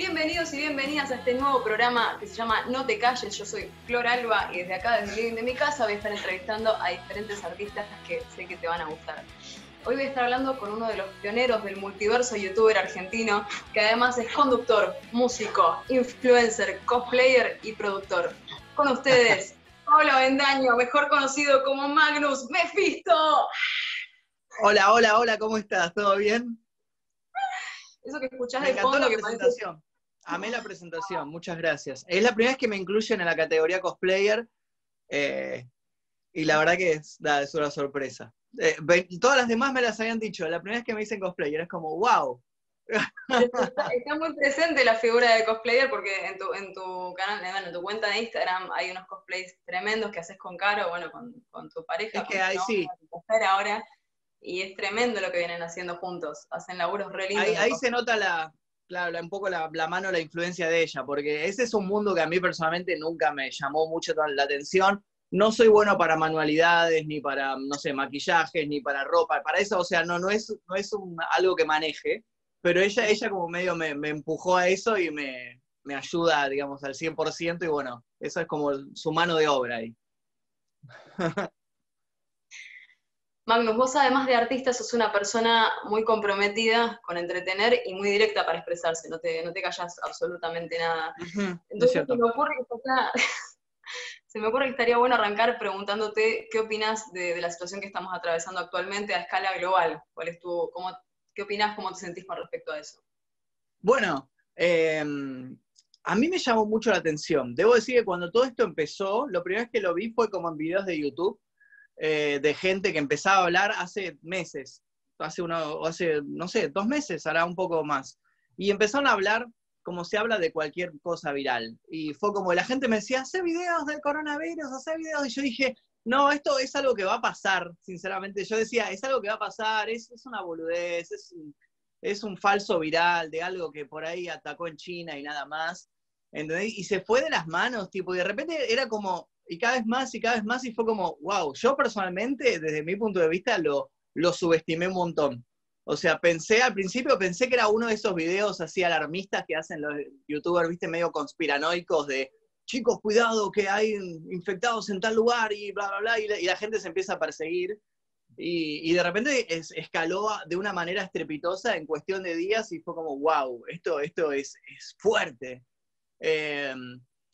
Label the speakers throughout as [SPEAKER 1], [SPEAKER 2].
[SPEAKER 1] Bienvenidos y bienvenidas a este nuevo programa que se llama No te calles. Yo soy Flor Alba y desde acá, desde el living de mi casa, voy a estar entrevistando a diferentes artistas que sé que te van a gustar. Hoy voy a estar hablando con uno de los pioneros del multiverso youtuber argentino, que además es conductor, músico, influencer, cosplayer y productor. Con ustedes, Pablo Bendaño, mejor conocido como Magnus Mephisto.
[SPEAKER 2] Hola, hola, hola, ¿cómo estás? ¿Todo bien?
[SPEAKER 1] Eso que escuchás
[SPEAKER 2] Me
[SPEAKER 1] de fondo
[SPEAKER 2] la
[SPEAKER 1] que
[SPEAKER 2] presentación. Amé la presentación, muchas gracias. Es la primera vez que me incluyen en la categoría cosplayer eh, y la verdad que es, es una sorpresa. Eh, todas las demás me las habían dicho, la primera vez que me dicen cosplayer es como, wow.
[SPEAKER 1] Está, está muy presente la figura de cosplayer porque en tu, en tu canal, eh, bueno, en tu cuenta de Instagram hay unos cosplays tremendos que haces con Caro, bueno, con, con tu pareja.
[SPEAKER 2] Es que ahí sí.
[SPEAKER 1] ahora, y es tremendo lo que vienen haciendo juntos. Hacen laburos re lindos.
[SPEAKER 2] Ahí, se nota la, claro, la- un poco la, la mano, la influencia de ella, porque ese es un mundo que a mí personalmente nunca me llamó mucho la atención. No soy bueno para manualidades, ni para, no sé, maquillajes, ni para ropa, para eso, o sea, no, no es, no es un- algo que maneje, pero ella, ella como medio me, me empujó a eso y me, me ayuda, digamos, al 100%, y bueno, eso es como su mano de obra ahí.
[SPEAKER 1] Magnus, vos además de artista sos una persona muy comprometida con entretener y muy directa para expresarse, no te, no te callas absolutamente nada. Entonces se me ocurre que está- se me ocurre que estaría bueno arrancar preguntándote qué opinas de, de la situación que estamos atravesando actualmente a escala global. ¿Cuál es tu, cómo, ¿Qué opinas, cómo te sentís con respecto a eso?
[SPEAKER 2] Bueno, eh, a mí me llamó mucho la atención. Debo decir que cuando todo esto empezó, lo primero que lo vi fue como en videos de YouTube eh, de gente que empezaba a hablar hace meses, hace uno, hace, no sé, dos meses, hará un poco más. Y empezaron a hablar como se habla de cualquier cosa viral. Y fue como la gente me decía, hace videos del coronavirus, hace videos. Y yo dije, no, esto es algo que va a pasar, sinceramente. Yo decía, es algo que va a pasar, es, es una boludez, es un, es un falso viral de algo que por ahí atacó en China y nada más. ¿entendés? Y se fue de las manos, tipo, y de repente era como, y cada vez más y cada vez más, y fue como, wow, yo personalmente, desde mi punto de vista, lo, lo subestimé un montón. O sea, pensé al principio, pensé que era uno de esos videos así alarmistas que hacen los youtubers, viste, medio conspiranoicos de, chicos, cuidado que hay infectados en tal lugar y bla, bla, bla, y la, gente se empieza a perseguir. Y, de repente es- escaló de una manera estrepitosa en cuestión de días y fue como, wow, esto, esto es, es fuerte. Eh,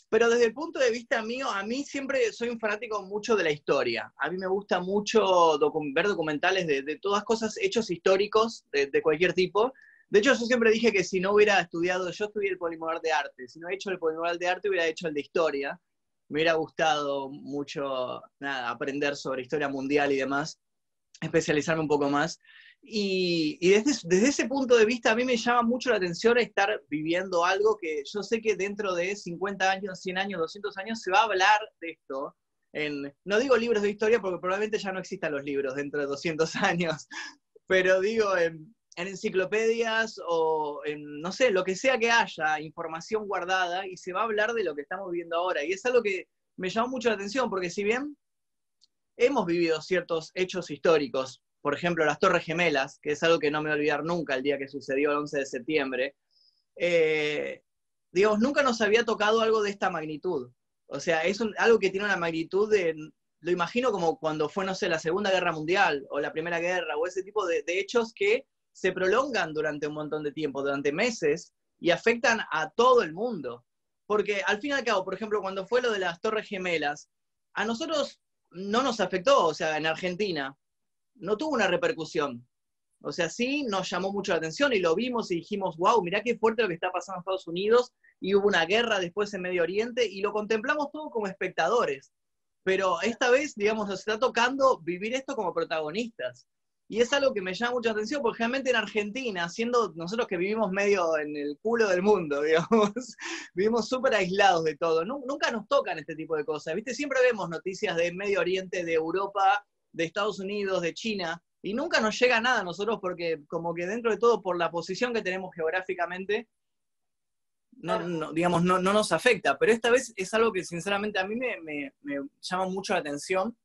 [SPEAKER 2] pero desde el punto de vista mío, a mí siempre soy un fanático mucho de la historia. A mí me gusta mucho ver documentales de, todas cosas, hechos históricos de, cualquier tipo. De hecho, yo siempre dije que si no hubiera estudiado, yo estudié el polimodal de arte, si no he hecho el polimodal de arte, hubiera hecho el de historia. Me hubiera gustado mucho nada, aprender sobre historia mundial y demás, especializarme un poco más. Y, desde, ese punto de vista a mí me llama mucho la atención estar viviendo algo que yo sé que dentro de 50 años, 100 años, 200 años se va a hablar de esto. No digo libros de historia porque probablemente ya no existan los libros dentro de 200 años, pero digo en, en enciclopedias o en, no sé, lo que sea que haya, información guardada y se va a hablar de lo que estamos viviendo ahora. Y es algo que me llamó mucho la atención porque si bien hemos vivido ciertos hechos históricos, por ejemplo, las Torres Gemelas, que es algo que no me voy a olvidar nunca el día que sucedió el 11 de septiembre, eh, digamos, nunca nos había tocado algo de esta magnitud. O sea, es algo que tiene una magnitud de, lo imagino como cuando fue, no sé, la Segunda Guerra Mundial o la Primera Guerra o ese tipo de, de hechos que se prolongan durante un montón de tiempo, durante meses, y afectan a todo el mundo. Porque al fin y al cabo, por ejemplo, cuando fue lo de las Torres Gemelas, a nosotros no nos afectó, o sea, en Argentina, no tuvo una repercusión. O sea, sí nos llamó mucho la atención y lo vimos y dijimos, wow, mirá qué fuerte lo que está pasando en Estados Unidos y hubo una guerra después en Medio Oriente y lo contemplamos todo como espectadores. Pero esta vez, digamos, nos está tocando vivir esto como protagonistas. Y es algo que me llama mucha atención, porque realmente en Argentina, siendo nosotros que vivimos medio en el culo del mundo, digamos, vivimos súper aislados de todo, nunca nos tocan este tipo de cosas, ¿viste? Siempre vemos noticias de Medio Oriente, de Europa, de Estados Unidos, de China, y nunca nos llega nada a nosotros porque como que dentro de todo, por la posición que tenemos geográficamente, no, no, digamos, no, no, nos afecta, pero esta vez es algo que sinceramente a mí me, me, me llama mucho la atención.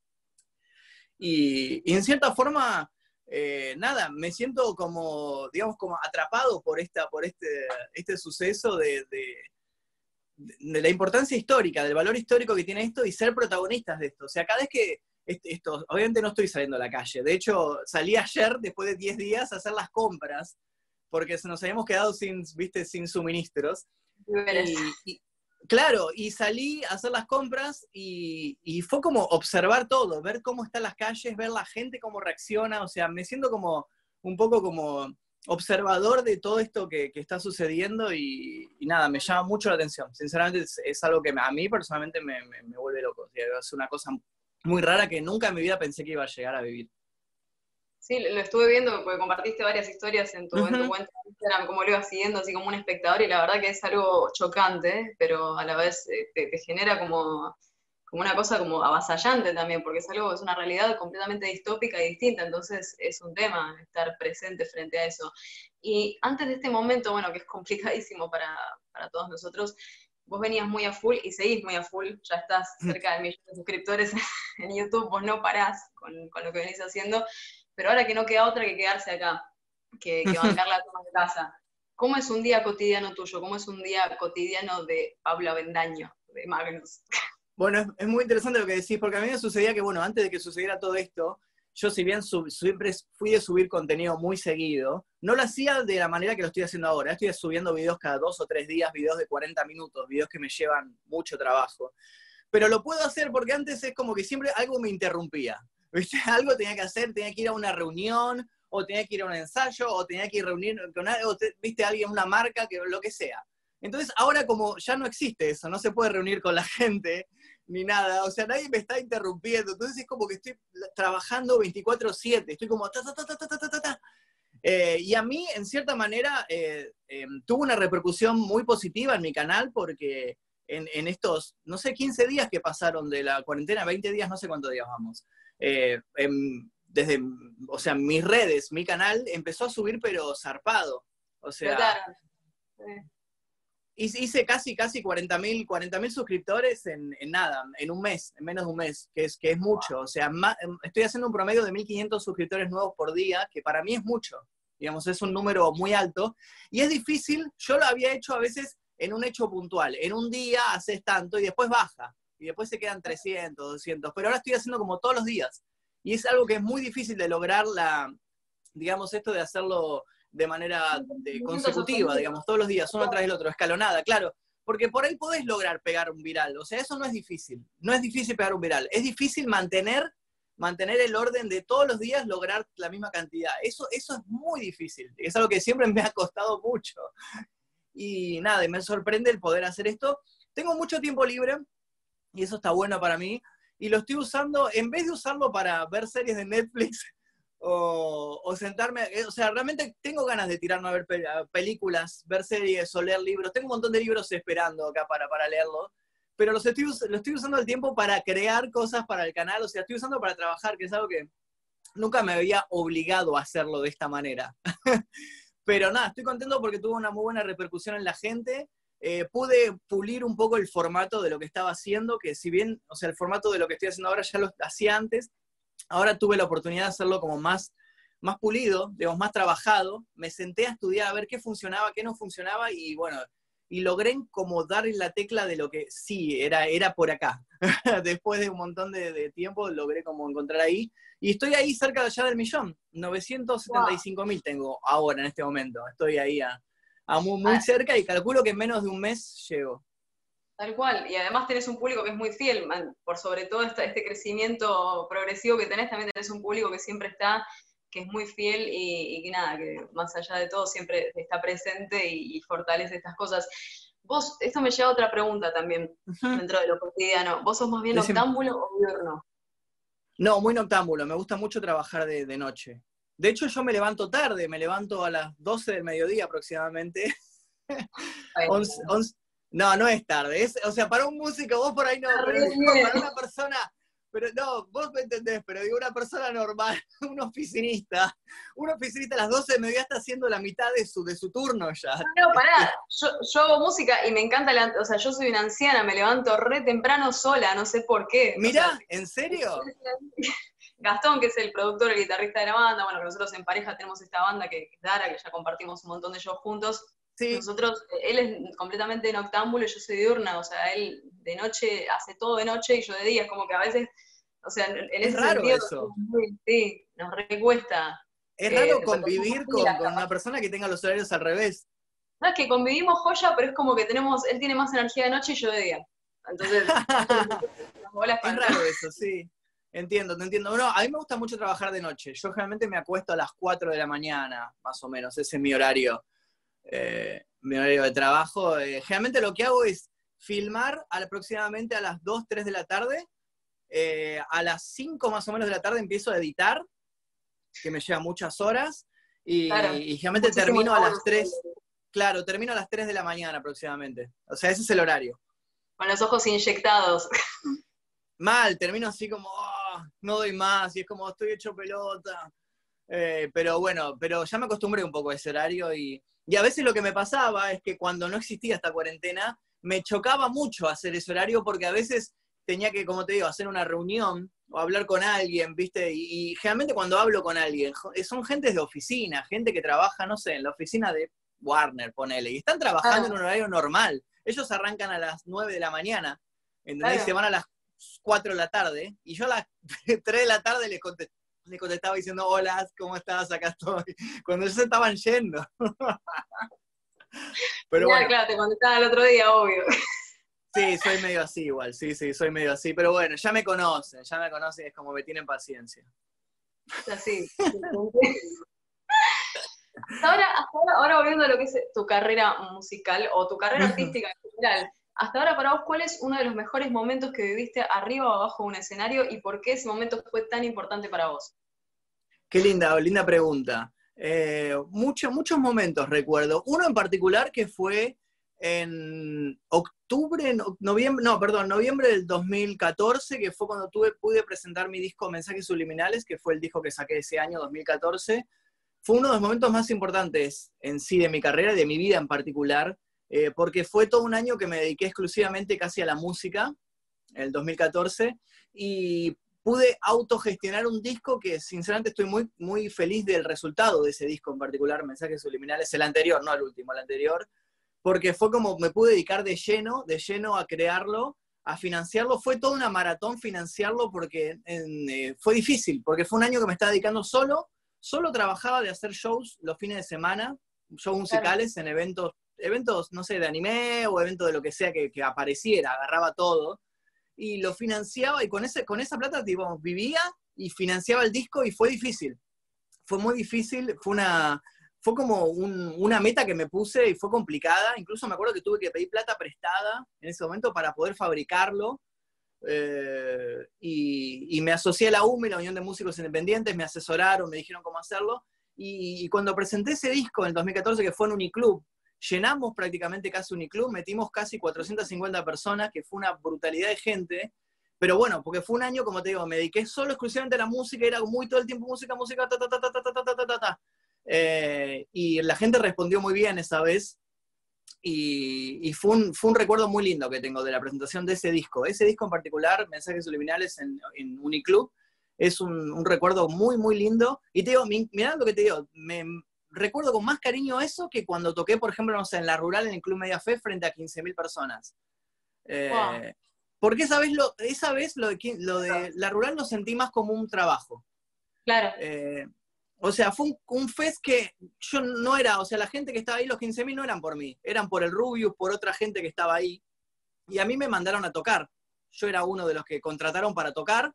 [SPEAKER 2] Y, y, en cierta forma, eh, nada, me siento como, digamos, como atrapado por, esta, por este, este suceso de, de, la importancia histórica, del valor histórico que tiene esto y ser protagonistas de esto. O sea, cada vez que esto, obviamente no estoy saliendo a la calle, de hecho salí ayer, después de 10 días, a hacer las compras, porque nos habíamos quedado sin, viste, sin suministros. Y, claro, y salí a hacer las compras y, fue como observar todo, ver cómo están las calles, ver la gente cómo reacciona, o sea, me siento como un poco como observador de todo esto que, está sucediendo y, nada, me llama mucho la atención. Sinceramente es, algo que a mí personalmente me, vuelve loco. es una cosa muy rara que nunca en mi vida pensé que iba a llegar a vivir.
[SPEAKER 1] Sí, lo estuve viendo porque compartiste varias historias en tu, cuenta de Instagram, como lo ibas siguiendo así como un espectador, y la verdad que es algo chocante, pero a la vez eh, te, genera como, como, una cosa como avasallante también, porque es algo, es una realidad completamente distópica y distinta, entonces es un tema estar presente frente a eso. Y antes de este momento, bueno, que es complicadísimo para, para todos nosotros, vos venías muy a full y seguís muy a full, ya estás cerca del millón de suscriptores en YouTube, vos no parás con, con lo que venís haciendo pero ahora que no queda otra que quedarse acá, que, que bancar la toma de casa. ¿Cómo es un día cotidiano tuyo? ¿Cómo es un día cotidiano de Pablo Avendaño, de Magnus?
[SPEAKER 2] Bueno, es, muy interesante lo que decís, porque a mí me sucedía que, bueno, antes de que sucediera todo esto, yo si bien siempre fui de subir contenido muy seguido, no lo hacía de la manera que lo estoy haciendo ahora. Estoy subiendo videos cada dos o tres días, videos de 40 minutos, videos que me llevan mucho trabajo. Pero lo puedo hacer porque antes es como que siempre algo me interrumpía. ¿viste? Algo tenía que hacer, tenía que ir a una reunión, o tenía que ir a un ensayo, o tenía que ir a reunir con algo, viste, alguien, una marca, que, lo que sea. Entonces, ahora como ya no existe eso, no se puede reunir con la gente, ni nada, o sea, nadie me está interrumpiendo, entonces es como que estoy trabajando 24/7, estoy como ta, ta, ta, ta, ta, ta. Eh, y a mí, en cierta manera, eh, eh, tuvo una repercusión muy positiva en mi canal porque en, en, estos, no sé, 15 días que pasaron de la cuarentena, 20 días, no sé cuántos días vamos, eh, desde, o sea, mis redes, mi canal empezó a subir pero zarpado. O sea, hice casi, casi 40.000 40 suscriptores en, nada, en un mes, en menos de un mes, que es, que es mucho. O sea, estoy haciendo un promedio de 1.500 suscriptores nuevos por día, que para mí es mucho. Digamos, es un número muy alto. Y es difícil, yo lo había hecho a veces en un hecho puntual. En un día haces tanto y después baja y después se quedan 300, 200, pero ahora estoy haciendo como todos los días. Y es algo que es muy difícil de lograr, la, digamos, esto de hacerlo de manera consecutiva, digamos, todos los días, uno tras el otro, escalonada, claro. Porque por ahí podés lograr pegar un viral, o sea, eso no es difícil, no es difícil pegar un viral, es difícil mantener, mantener el orden de todos los días lograr la misma cantidad. Eso, eso es muy difícil, es algo que siempre me ha costado mucho. Y nada, me sorprende el poder hacer esto. Tengo mucho tiempo libre, y eso está bueno para mí. Y lo estoy usando, en vez de usarlo para ver series de Netflix o, sentarme, eh, o sea, realmente tengo ganas de tirarme a ver películas, ver series o leer libros. Tengo un montón de libros esperando acá para, para leerlo, pero los estoy, lo estoy usando el tiempo para crear cosas para el canal, o sea, estoy usando para trabajar, que es algo que nunca me había obligado a hacerlo de esta manera. pero nada, estoy contento porque tuvo una muy buena repercusión en la gente eh, pude pulir un poco el formato de lo que estaba haciendo, que si bien, o sea, el formato de lo que estoy haciendo ahora ya lo hacía antes, ahora tuve la oportunidad de hacerlo como más, más pulido, digamos, más trabajado. Me senté a estudiar a ver qué funcionaba, qué no funcionaba y bueno, y logré como dar la tecla de lo que sí, era, era por acá. Después de un montón de, tiempo logré como encontrar ahí. Y estoy ahí cerca ya del millón. 975 mil tengo ahora en este momento. Estoy ahí a, muy, muy ah. cerca y calculo que en menos de un mes llego.
[SPEAKER 1] Tal cual, y además tenés un público que es muy fiel, por sobre todo este, este, crecimiento progresivo que tenés, también tenés un público que siempre está, que es muy fiel y, que nada, que más allá de todo siempre está presente y, fortalece estas cosas. Vos, esto me lleva a otra pregunta también, dentro de lo cotidiano. ¿Vos sos más bien noctámbulo o diurno?
[SPEAKER 2] No, muy noctámbulo, me gusta mucho trabajar de, de noche. De hecho, yo me levanto tarde, me levanto a las 12 del mediodía aproximadamente. no, no es tarde. o sea, para un músico, vos por ahí no, pero para una persona, pero no, vos me entendés, pero digo, una persona normal, un oficinista, un oficinista a las 12 del mediodía está haciendo la mitad de su, de su turno ya.
[SPEAKER 1] No, pará, yo, yo hago música y me encanta, o sea, yo soy una anciana, me levanto re temprano sola, no sé por qué.
[SPEAKER 2] Mira, ¿en serio?
[SPEAKER 1] Gastón, que es el productor, el guitarrista de la banda, bueno, nosotros en pareja tenemos esta banda que es Dara, que ya compartimos un montón de shows juntos. Sí. Nosotros, él es completamente noctámbulo y yo soy diurna, o sea, él de noche hace todo de noche y yo de día, es como que a veces, o sea, en
[SPEAKER 2] es raro eso.
[SPEAKER 1] sí, nos recuesta.
[SPEAKER 2] Es raro convivir con, una persona que tenga los horarios al revés.
[SPEAKER 1] No, es que convivimos joya, pero es como que tenemos, él tiene más energía de noche y yo de día. Entonces,
[SPEAKER 2] es raro eso, sí. Entiendo, te entiendo. Bueno, a mí me gusta mucho trabajar de noche. Yo generalmente me acuesto a las 4 de la mañana, más o menos. Ese es mi horario, eh, mi horario de trabajo. Eh, generalmente lo que hago es filmar aproximadamente a las 2, 3 de la tarde. Eh, a las 5 más o menos de la tarde empiezo a editar, que me lleva muchas horas. Y, y generalmente termino a las 3. Claro, termino a las 3 de la mañana aproximadamente. O sea, ese es el horario.
[SPEAKER 1] Con los ojos inyectados.
[SPEAKER 2] Mal, termino así como, no doy más, y es como estoy hecho pelota. Eh, pero bueno, pero ya me acostumbré un poco a ese horario y, y a veces lo que me pasaba es que cuando no existía esta cuarentena, me chocaba mucho hacer ese horario porque a veces tenía que, como te digo, hacer una reunión o hablar con alguien, ¿viste? Y, generalmente cuando hablo con alguien, son gentes de oficina, gente que trabaja, no sé, en la oficina de Warner, ponele, y están trabajando en un horario normal. Ellos arrancan a las 9 de la mañana, ¿entendés? Y se van a las 4 de la tarde, y yo a las 3 de la tarde les, contestaba diciendo, hola, ¿cómo estás? Acá estoy. Cuando ellos estaban yendo.
[SPEAKER 1] Pero bueno. claro, te contestaba el otro día, obvio.
[SPEAKER 2] Sí, soy medio así igual, sí, sí, soy medio así. Pero bueno, ya me conocen, ya me conocen, es como me tienen paciencia.
[SPEAKER 1] Así. ahora, ahora, ahora volviendo a lo que es tu carrera musical o tu carrera artística en general, hasta ahora para vos, ¿cuál es uno de los mejores momentos que viviste arriba o abajo de un escenario y por qué ese momento fue tan importante para vos?
[SPEAKER 2] Qué linda, linda pregunta. Eh, muchos, muchos momentos recuerdo. Uno en particular que fue en octubre, noviembre, no, perdón, noviembre del 2014, que fue cuando tuve, pude presentar mi disco Mensajes Subliminales, que fue el disco que saqué ese año, 2014. Fue uno de los momentos más importantes en sí de mi carrera, de mi vida en particular, eh, porque fue todo un año que me dediqué exclusivamente casi a la música, el 2014, y pude autogestionar un disco que sinceramente estoy muy, muy feliz del resultado de ese disco en particular, Mensajes Subliminales, el anterior, no el último, el anterior, porque fue como me pude dedicar de lleno, de lleno a crearlo, a financiarlo. Fue toda una maratón financiarlo porque eh, fue difícil, porque fue un año que me estaba dedicando solo, solo trabajaba de hacer shows los fines de semana, shows musicales en eventos eventos, no sé, de anime o eventos de lo que sea que, apareciera, agarraba todo y lo financiaba y con, ese, con esa plata vivía y financiaba el disco y fue difícil. Fue muy difícil, fue una, fue como una meta que me puse y fue complicada. Incluso me acuerdo que tuve que pedir plata prestada en ese momento para poder fabricarlo. Eh, y, me asocié a la UME, la Unión de Músicos Independientes, me asesoraron, me dijeron cómo hacerlo. Y, cuando presenté ese disco en el 2014, que fue en Uniclub, llenamos prácticamente casi Uniclub, metimos casi 450 personas, que fue una brutalidad de gente, pero bueno, porque fue un año, como te digo, me dediqué solo exclusivamente a la música, era muy todo el tiempo música, música, ta, ta, ta, ta, ta, ta, ta, ta, ta. Eh, y la gente respondió muy bien esa vez, y, y fue, un, fue, un, recuerdo muy lindo que tengo de la presentación de ese disco. Ese disco en particular, Mensajes Subliminales en, en Uniclub, es un, un, recuerdo muy, muy lindo. Y te digo, mirá lo que te digo, me, recuerdo con más cariño eso que cuando toqué, por ejemplo, no sé, en la rural, en el Club Media Fe, frente a 15.000 personas. Eh, porque esa vez, lo, esa vez lo, de, lo de la rural lo sentí más como un trabajo.
[SPEAKER 1] Claro.
[SPEAKER 2] Eh, o sea, fue un, un, fest que yo no era, o sea, la gente que estaba ahí, los 15.000 no eran por mí, eran por el Rubius, por otra gente que estaba ahí. Y a mí me mandaron a tocar. Yo era uno de los que contrataron para tocar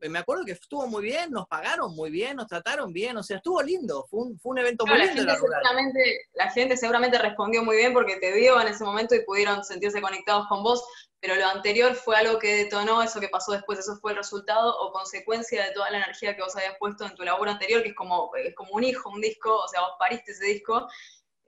[SPEAKER 2] me acuerdo que estuvo muy bien, nos pagaron muy bien, nos trataron bien, o sea, estuvo lindo, fue un, fue un evento muy lindo.
[SPEAKER 1] La gente, seguramente, la gente seguramente respondió muy bien porque te vio en ese momento y pudieron sentirse conectados con vos, pero lo anterior fue algo que detonó eso que pasó después, eso fue el resultado o consecuencia de toda la energía que vos habías puesto en tu labor anterior, que es como, es como un hijo, un disco, o sea, vos pariste ese disco,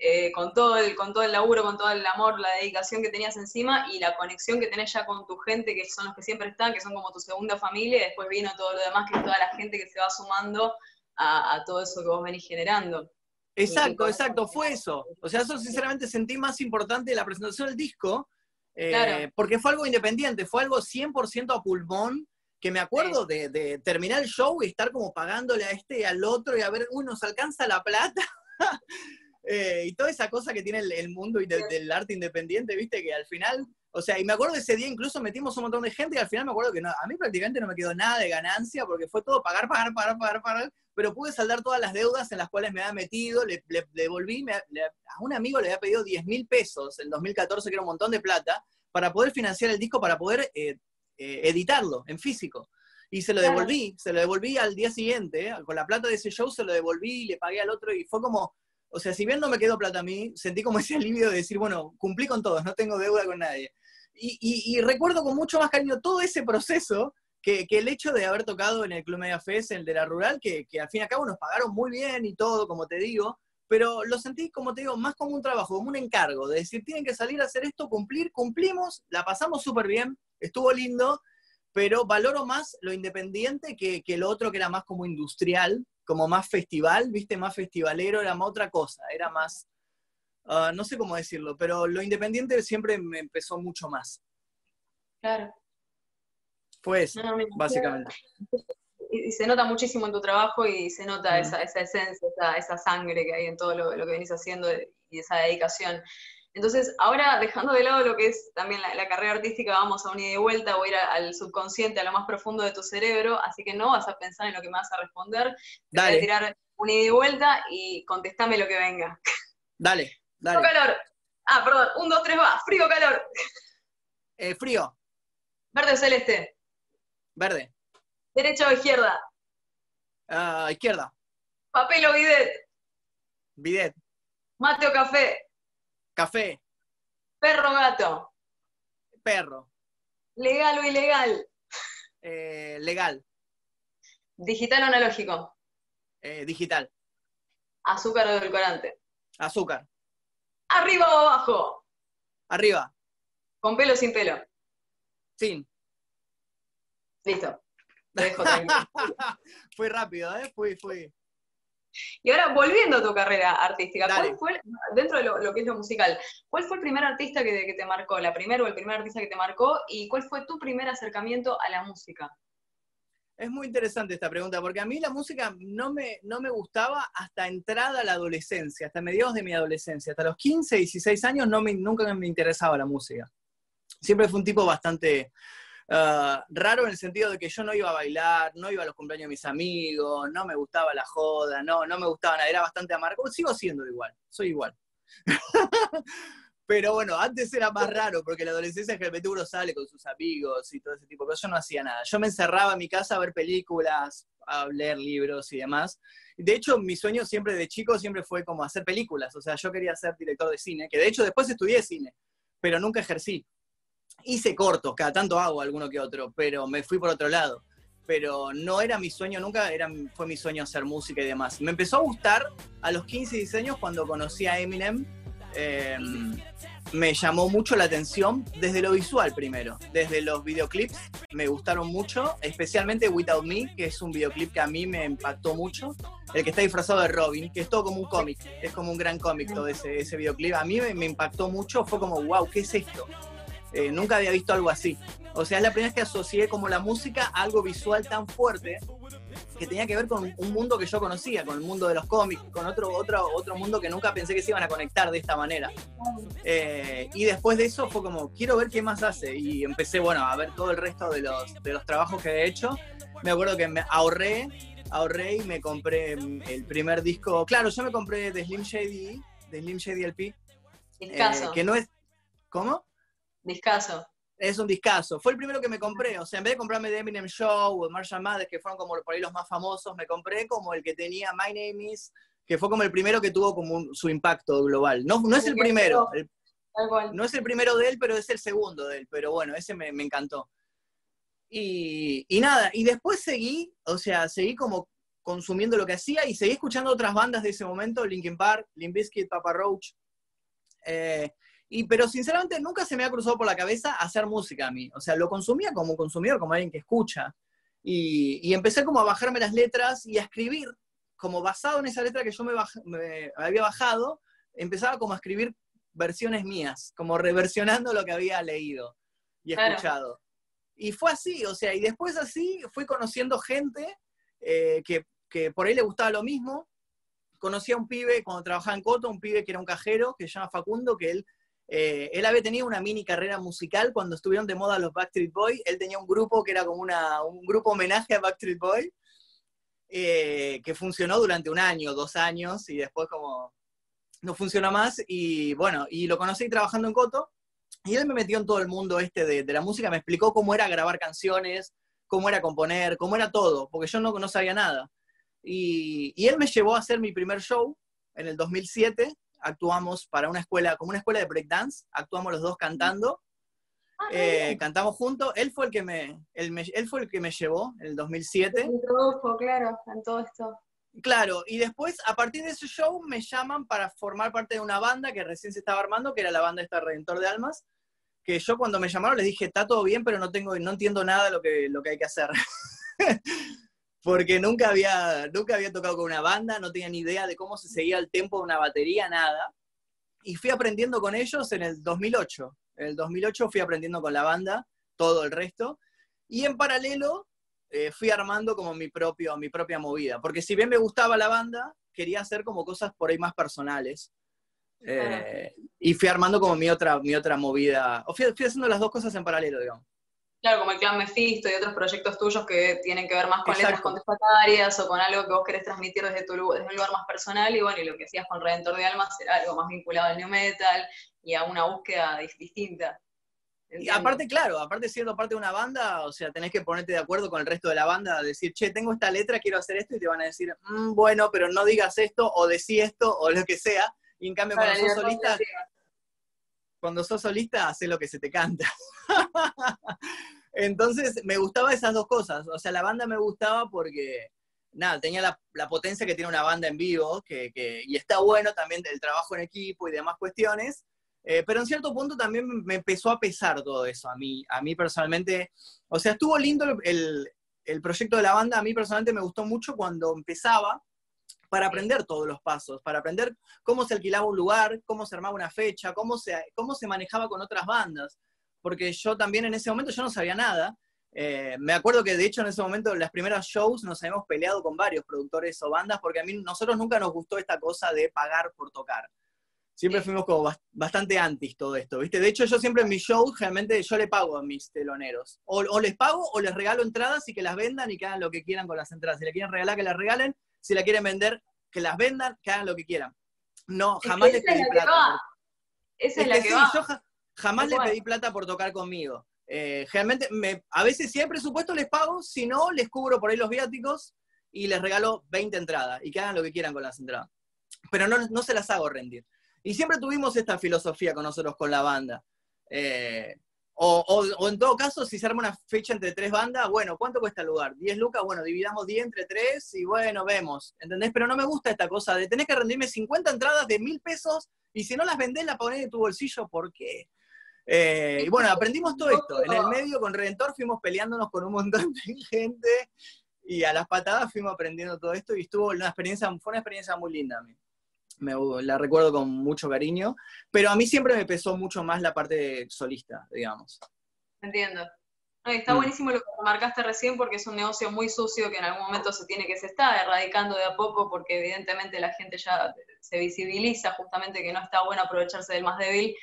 [SPEAKER 1] eh, con, todo el, con todo el laburo, con todo el amor, la dedicación que tenías encima y la conexión que tenés ya con tu gente, que son los que siempre están, que son como tu segunda familia, y después vino todo lo demás, que es toda la gente que se va sumando a, todo eso que vos venís generando.
[SPEAKER 2] Exacto, exacto, fue eso. O sea, eso sinceramente sentí más importante de la presentación del disco, eh, porque fue algo independiente, fue algo 100% a pulmón, que me acuerdo de, terminar el show y estar como pagándole a este y al otro y a ver, uy, nos alcanza la plata. Eh, y toda esa cosa que tiene el, mundo y del arte independiente, viste, que al final, o sea, y me acuerdo de ese día incluso metimos un montón de gente y al final me acuerdo que no, a mí prácticamente no me quedó nada de ganancia porque fue todo pagar, pagar, pagar, pagar, pagar, pero pude saldar todas las deudas en las cuales me había metido, le, devolví, a un amigo le había pedido 10 mil pesos en 2014, que era un montón de plata, para poder financiar el disco, para poder eh, eh, editarlo en físico. Y se lo devolví, se lo devolví al día siguiente, con la plata de ese show se lo devolví, le pagué al otro y fue como, o sea, si bien no me quedó plata a mí, sentí como ese alivio de decir, bueno, cumplí con todos, no tengo deuda con nadie. Y, recuerdo con mucho más cariño todo ese proceso que, el hecho de haber tocado en el Club Media Fest, el de la Rural, que, que, al fin y al cabo nos pagaron muy bien y todo, como te digo, pero lo sentí, como te digo, más como un trabajo, como un encargo, de decir, tienen que salir a hacer esto, cumplir, cumplimos, la pasamos súper bien, estuvo lindo, pero valoro más lo independiente que, que, lo otro que era más como industrial, como más festival, viste, más festivalero, era más otra cosa, era más, ah, no sé cómo decirlo, pero lo independiente siempre me empezó mucho más.
[SPEAKER 1] Claro.
[SPEAKER 2] Pues, básicamente
[SPEAKER 1] y, se nota muchísimo en tu trabajo y se nota esa, esa, esencia, esa, sangre que hay en todo lo, que venís haciendo y esa dedicación. Entonces, ahora dejando de lado lo que es también la, carrera artística, vamos a un ida y vuelta, voy a ir al subconsciente, a lo más profundo de tu cerebro, así que no vas a pensar en lo que me vas a responder.
[SPEAKER 2] Dale.
[SPEAKER 1] Voy a tirar un ida y vuelta y contestame lo que venga.
[SPEAKER 2] Dale, dale.
[SPEAKER 1] Frío, calor. Ah, perdón, un, dos, tres, va. Frío, calor.
[SPEAKER 2] Eh, frío.
[SPEAKER 1] Verde o celeste.
[SPEAKER 2] Verde.
[SPEAKER 1] ¿Derecha o izquierda?
[SPEAKER 2] Uh, izquierda.
[SPEAKER 1] ¿Papel o bidet?
[SPEAKER 2] Bidet.
[SPEAKER 1] ¿Mate o café?
[SPEAKER 2] Café.
[SPEAKER 1] ¿Perro gato?
[SPEAKER 2] Perro.
[SPEAKER 1] ¿Legal o ilegal?
[SPEAKER 2] Eh, legal.
[SPEAKER 1] ¿Digital o analógico?
[SPEAKER 2] Eh, digital.
[SPEAKER 1] ¿Azúcar o edulcorante?
[SPEAKER 2] Azúcar.
[SPEAKER 1] ¿Arriba o abajo?
[SPEAKER 2] Arriba.
[SPEAKER 1] ¿Con pelo o sin pelo?
[SPEAKER 2] Sin.
[SPEAKER 1] Listo.
[SPEAKER 2] fue rápido, ¿eh? Fui, fui.
[SPEAKER 1] Y ahora, volviendo a tu carrera artística, ¿cuál fue, dentro de lo, que es lo musical, cuál fue el primer artista que, te marcó, la primera o el primer artista que te marcó, y cuál fue tu primer acercamiento a la música?
[SPEAKER 2] Es muy interesante esta pregunta, porque a mí la música no me, no me gustaba hasta entrada a la adolescencia, hasta mediados de mi adolescencia. Hasta los 15, 16 años no me, nunca me interesaba la música. Siempre fue un tipo bastante Ah, raro en el sentido de que yo no iba a bailar, no iba a los cumpleaños de mis amigos, no me gustaba la joda, no, no me gustaba nada, era bastante amargo. Sigo siendo igual, soy igual. Pero bueno, antes era más raro, porque la adolescencia generalmente uno sale con sus amigos y todo ese tipo cosas. Yo no hacía nada. Yo me encerraba en mi casa a ver películas, a leer libros y demás. De hecho, mi sueño siempre de chico siempre fue como hacer películas. O sea, yo quería ser director de cine, que de hecho después estudié cine, pero nunca ejercí hice cortos, cada tanto hago alguno que otro, pero me fui por otro lado. Pero no era mi sueño nunca, era, fue mi sueño hacer música y demás. Me empezó a gustar a los 15 y años cuando conocí a Eminem. Em, me llamó mucho la atención desde lo visual primero, desde los videoclips me gustaron mucho, especialmente Without Me, que es un videoclip que a mí me impactó mucho, el que está disfrazado de Robin, que es todo como un cómic, es como un gran cómic todo ese, ese videoclip, a mí me, me impactó mucho, fue como, wow, ¿qué es esto? Eh, nunca había visto algo así. O sea, es la primera vez que asocié como la música a algo visual tan fuerte que tenía que ver con un mundo que yo conocía, con el mundo de los cómics, con otro, otro, otro mundo que nunca pensé que se iban a conectar de esta manera. Eh, y después de eso fue como, quiero ver qué más hace. Y empecé, bueno, a ver todo el resto de los, de los trabajos que he hecho. Me acuerdo que me ahorré, ahorré y me compré el primer disco. Claro, yo me compré de Slim Shady, de Slim Shady LP.
[SPEAKER 1] Eh,
[SPEAKER 2] que no es... ¿Cómo?
[SPEAKER 1] Discaso.
[SPEAKER 2] Es un discazo. Fue el primero que me compré. O sea, en vez de comprarme The Eminem Show o Marshall Mathers, que fueron como por ahí los más famosos, me compré como el que tenía My Name Is, que fue como el primero que tuvo como su impacto global. No, no es el primero. no es el primero de él, pero es el segundo de él. Pero bueno, ese me, encantó. Y, y, nada, y después seguí, o sea, seguí como consumiendo lo que hacía y seguí escuchando otras bandas de ese momento, Linkin Park, Limp Bizkit, Papa Roach. Eh, y, pero sinceramente nunca se me ha cruzado por la cabeza hacer música a mí. O sea, lo consumía como consumidor, como alguien que escucha. Y, empecé como a bajarme las letras y a escribir, como basado en esa letra que yo me, había bajado, empezaba como a escribir versiones mías, como reversionando lo que había leído y escuchado. Y fue así, o sea, y después así fui conociendo gente eh, que, que por ahí le gustaba lo mismo. Conocí a un pibe cuando trabajaba en Coto, un pibe que era un cajero, que se llama Facundo, que él eh, él había tenido una mini carrera musical cuando estuvieron de moda los Backstreet Boys. Él tenía un grupo que era como una, un grupo homenaje a Backstreet Boys, eh, que funcionó durante un año, dos años, y después como no funcionó más. Y bueno, y lo conocí trabajando en Coto, y él me metió en todo el mundo este de, la música, me explicó cómo era grabar canciones, cómo era componer, cómo era todo, porque yo no, no sabía nada. Y, y él me llevó a hacer mi primer show en el 2007 actuamos para una escuela, como una escuela de breakdance, actuamos los dos cantando, ah, eh, cantamos juntos, él fue el que me, él, fue el que me llevó en el 2007.
[SPEAKER 1] Introdujo, claro, en todo esto.
[SPEAKER 2] Claro, y después, a partir de ese show, me llaman para formar parte de una banda que recién se estaba armando, que era la banda esta Redentor de Almas, que yo cuando me llamaron les dije, está todo bien, pero no, tengo, no entiendo nada de lo que, lo que hay que hacer. porque nunca había, nunca había tocado con una banda, no tenía ni idea de cómo se seguía el tempo de una batería, nada. Y fui aprendiendo con ellos en el 2008. En el 2008 fui aprendiendo con la banda todo el resto. Y en paralelo eh, fui armando como mi, propio, mi propia movida. Porque si bien me gustaba la banda, quería hacer como cosas por ahí más personales. Eh, y fui armando como mi otra, mi otra movida. O fui haciendo las dos cosas en paralelo, digamos.
[SPEAKER 1] Claro, como el clan Mephisto y otros proyectos tuyos que tienen que ver más con letras contestatarias o con algo que vos querés transmitir desde, tu, desde un lugar más personal. Y bueno, y lo que hacías con Redentor de Almas era algo más vinculado al new metal y a una búsqueda distinta.
[SPEAKER 2] Y aparte, claro, aparte siendo parte de una banda, o sea, tenés que ponerte de acuerdo con el resto de la banda, decir, che, tengo esta letra, quiero hacer esto, y te van a decir, mm, bueno, pero no digas esto, o decí esto, o lo que sea. Y en cambio, cuando sos solista, cuando sos solista, haces lo que se te canta. Entonces, me gustaba esas dos cosas. O sea, la banda me gustaba porque, nada, tenía la, potencia que tiene una banda en vivo, que, y está bueno también el trabajo en equipo y demás cuestiones. Eh, pero en cierto punto también me empezó a pesar todo eso a mí, a mí personalmente. O sea, estuvo lindo el, el proyecto de la banda, a mí personalmente me gustó mucho cuando empezaba, para aprender todos los pasos, para aprender cómo se alquilaba un lugar, cómo se armaba una fecha, cómo se, cómo se manejaba con otras bandas porque yo también en ese momento yo no sabía nada. Eh, me acuerdo que de hecho en ese momento, en las primeras shows, nos habíamos peleado con varios productores o bandas, porque a mí, nosotros nunca nos gustó esta cosa de pagar por tocar. Siempre fuimos como bastante antis todo esto, ¿viste? De hecho, yo siempre en mis shows, realmente yo le pago a mis teloneros. O, les pago o les regalo entradas y que las vendan y que hagan lo que quieran con las entradas. Si le quieren regalar, que las regalen. Si la quieren vender, que las vendan, que hagan lo que quieran. No, jamás les pedí plata.
[SPEAKER 1] Esa es, la que, va.
[SPEAKER 2] Jamás le pedí plata por tocar conmigo. Eh, realmente, me, a veces si hay presupuesto les pago, si no, les cubro por ahí los viáticos y les regalo 20 entradas y que hagan lo que quieran con las entradas. Pero no, no se las hago rendir. Y siempre tuvimos esta filosofía con nosotros, con la banda. Eh, o, en todo caso, si se arma una fecha entre tres bandas, bueno, ¿cuánto cuesta el lugar? ¿10 lucas? Bueno, dividamos 10 entre tres y bueno, vemos. ¿Entendés? Pero no me gusta esta cosa de tener que rendirme 50 entradas de mil pesos y si no las vendés, la ponés en tu bolsillo, ¿por qué? Eh, y bueno, aprendimos todo esto. En el medio con Redentor fuimos peleándonos con un montón de gente y a las patadas fuimos aprendiendo todo esto y estuvo una experiencia, fue una experiencia muy linda a. Me, la recuerdo con mucho cariño, pero a mí siempre me pesó mucho más la parte solista, digamos.
[SPEAKER 1] Entiendo. está mm. buenísimo lo que marcaste recién porque es un negocio muy sucio que en algún momento se tiene que se está erradicando de a poco porque evidentemente la gente ya se visibiliza justamente que no está bueno aprovecharse del más débil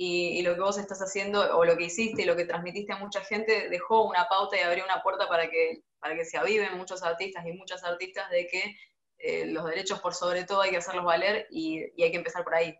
[SPEAKER 1] y, lo que vos estás haciendo o lo que hiciste y lo que transmitiste a mucha gente dejó una pauta y abrió una puerta para que, para que se aviven muchos artistas y muchas artistas de que eh, los derechos por sobre todo hay que hacerlos valer y, hay que empezar por ahí,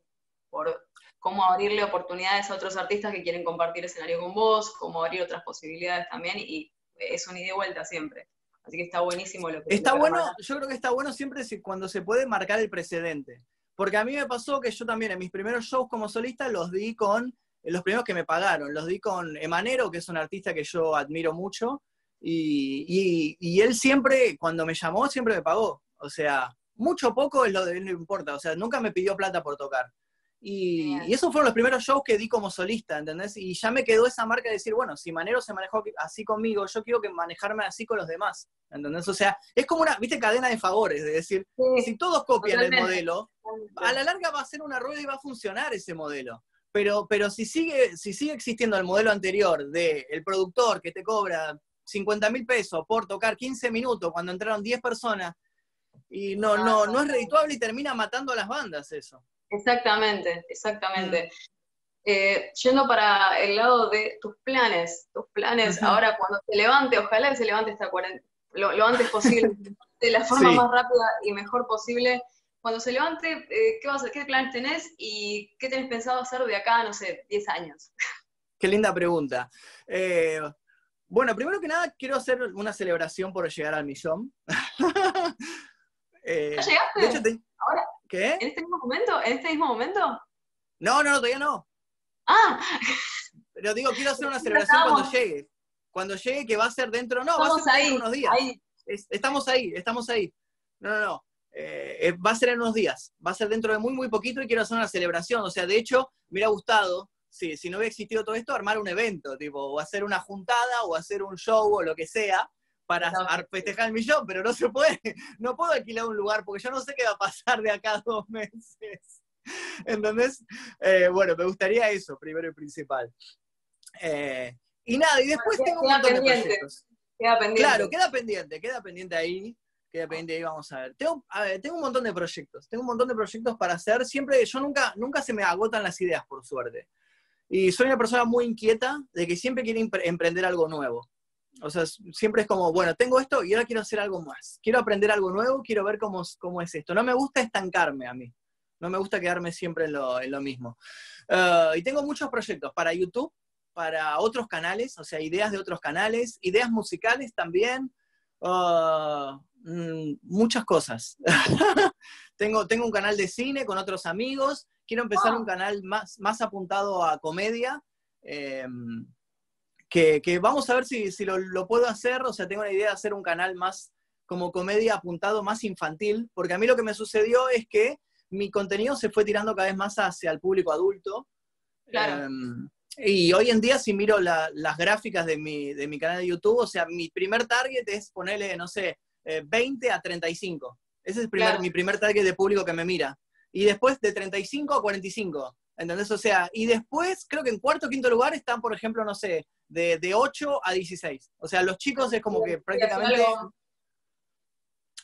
[SPEAKER 1] por cómo abrirle oportunidades a otros artistas que quieren compartir escenario con vos, cómo abrir otras posibilidades también y es un ida y vuelta siempre. Así que está buenísimo lo que...
[SPEAKER 2] Está bueno, yo creo que está bueno siempre cuando se puede marcar el precedente. Porque a mí me pasó que yo también en mis primeros shows como solista los di con, los primeros que me pagaron, los di con Emanero, que es un artista que yo admiro mucho, y, y, él siempre, cuando me llamó, siempre me pagó. O sea, mucho poco es lo de él, no importa, o sea, nunca me pidió plata por tocar. Y, y, esos fueron los primeros shows que di como solista, ¿entendés? Y ya me quedó esa marca de decir, bueno, si Manero se manejó así conmigo, yo quiero que manejarme así con los demás, ¿entendés? O sea, es como una, viste, cadena de favores, de decir, si todos copian el modelo, a la larga va a ser una rueda y va a funcionar ese modelo. Pero, pero si, sigue, si sigue existiendo el modelo anterior de el productor que te cobra 50 mil pesos por tocar 15 minutos cuando entraron 10 personas, y no, no, no es redituable y termina matando a las bandas eso.
[SPEAKER 1] Exactamente, exactamente. Mm. Eh, yendo para el lado de tus planes, tus planes ahora cuando se levante, ojalá que se levante esta cuarentena lo, antes posible, de la forma más rápida y mejor posible. Cuando se levante, eh, ¿qué, vas a, ¿qué planes tenés y qué tenés pensado hacer de acá, no sé, 10 años?
[SPEAKER 2] Qué linda pregunta. Eh, bueno, primero que nada, quiero hacer una celebración por llegar al millón.
[SPEAKER 1] ¿Ya llegaste? ¿Ahora? ¿Qué? ¿En este mismo momento? ¿En este mismo momento?
[SPEAKER 2] No, no, todavía no.
[SPEAKER 1] Ah.
[SPEAKER 2] Pero digo, quiero hacer una celebración cuando llegue. Cuando llegue, que va a ser dentro, no, va a ser ahí, unos días. estamos ahí, estamos ahí. No, no, no. Eh, eh, va a ser en unos días. Va a ser dentro de muy, muy poquito y quiero hacer una celebración. O sea, de hecho, me hubiera gustado, sí, si no hubiera existido todo esto, armar un evento, tipo, o hacer una juntada, o hacer un show, o lo que sea, para festejar el millón, pero no se puede. No puedo alquilar un lugar porque yo no sé qué va a pasar de acá a dos meses. ¿Entendés? Eh, bueno, me gustaría eso, primero y principal. Eh, y nada, y después tengo un montón de proyectos.
[SPEAKER 1] Queda pendiente.
[SPEAKER 2] Claro, queda pendiente, queda pendiente ahí. Queda pendiente ahí, vamos a ver. Tengo, tengo un montón de proyectos, tengo un montón de proyectos para hacer. Siempre, yo nunca, nunca se me agotan las ideas, por suerte. Y soy una persona muy inquieta de que siempre quiere emprender algo nuevo. O sea, siempre es como, bueno, tengo esto y ahora quiero hacer algo más. Quiero aprender algo nuevo, quiero ver cómo, cómo es esto. No me gusta estancarme a mí. No me gusta quedarme siempre en lo, mismo. Eh, y tengo muchos proyectos para YouTube, para otros canales, o sea, ideas de otros canales, ideas musicales también, eh, mm, muchas cosas. tengo, tengo un canal de cine con otros amigos, quiero empezar un canal más, más apuntado a comedia. Em, que, vamos a ver si, si lo, lo, puedo hacer, o sea, tengo la idea de hacer un canal más como comedia apuntado más infantil, porque a mí lo que me sucedió es que mi contenido se fue tirando cada vez más hacia el público adulto.
[SPEAKER 1] Claro. Em,
[SPEAKER 2] y hoy en día, si miro las gráficas de mi, de mi, canal de YouTube, o sea, mi primer target es ponerle, no sé, 20 eh, a 35. Ese es primer, mi primer target de público que me mira. Y después de 35 a 45. ¿Entendés? O sea, y después creo que en cuarto o quinto lugar están, por ejemplo, no sé, de, de 8 a 16. O sea, los chicos es como que prácticamente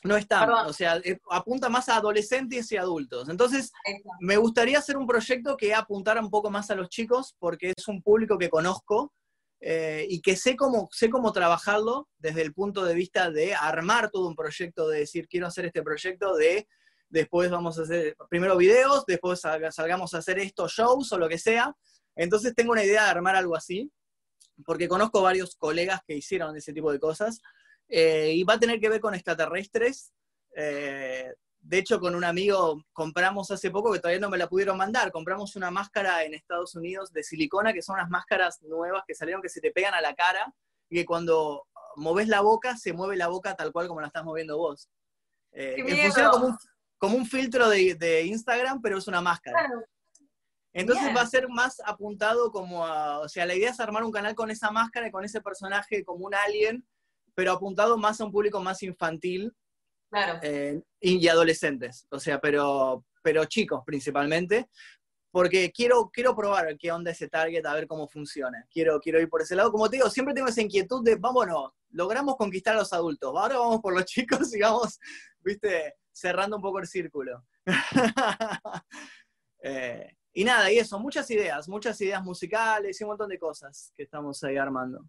[SPEAKER 2] no están, o sea, eh, apunta más a adolescentes y adultos. Entonces, me gustaría hacer un proyecto que apuntara un poco más a los chicos, porque es un público que conozco eh, y que sé cómo, sé cómo trabajarlo desde el punto de vista de armar todo un proyecto, de decir, quiero hacer este proyecto, de después vamos a hacer primero videos, después salgamos a hacer estos shows o lo que sea. Entonces, tengo una idea de armar algo así, porque conozco varios colegas que hicieron ese tipo de cosas. Eh, y va a tener que ver con extraterrestres. Eh, de hecho, con un amigo compramos hace poco, que todavía no me la pudieron mandar, compramos una máscara en Estados Unidos de silicona, que son unas máscaras nuevas que salieron que se te pegan a la cara y que cuando moves la boca, se mueve la boca tal cual como la estás moviendo vos. Eh, funciona como un, como un filtro de, de, Instagram, pero es una máscara. Entonces va a ser más apuntado como a, o sea, la idea es armar un canal con esa máscara y con ese personaje como un alien pero apuntado más a un público más infantil eh, y adolescentes, o sea, pero, pero chicos principalmente, porque quiero, quiero probar qué onda ese target, a ver cómo funciona. Quiero, quiero ir por ese lado. Como te digo, siempre tengo esa inquietud de, vámonos, logramos conquistar a los adultos, ahora vamos por los chicos y vamos, viste, cerrando un poco el círculo. Eh, y nada, y eso, muchas ideas, muchas ideas musicales y un montón de cosas que estamos ahí armando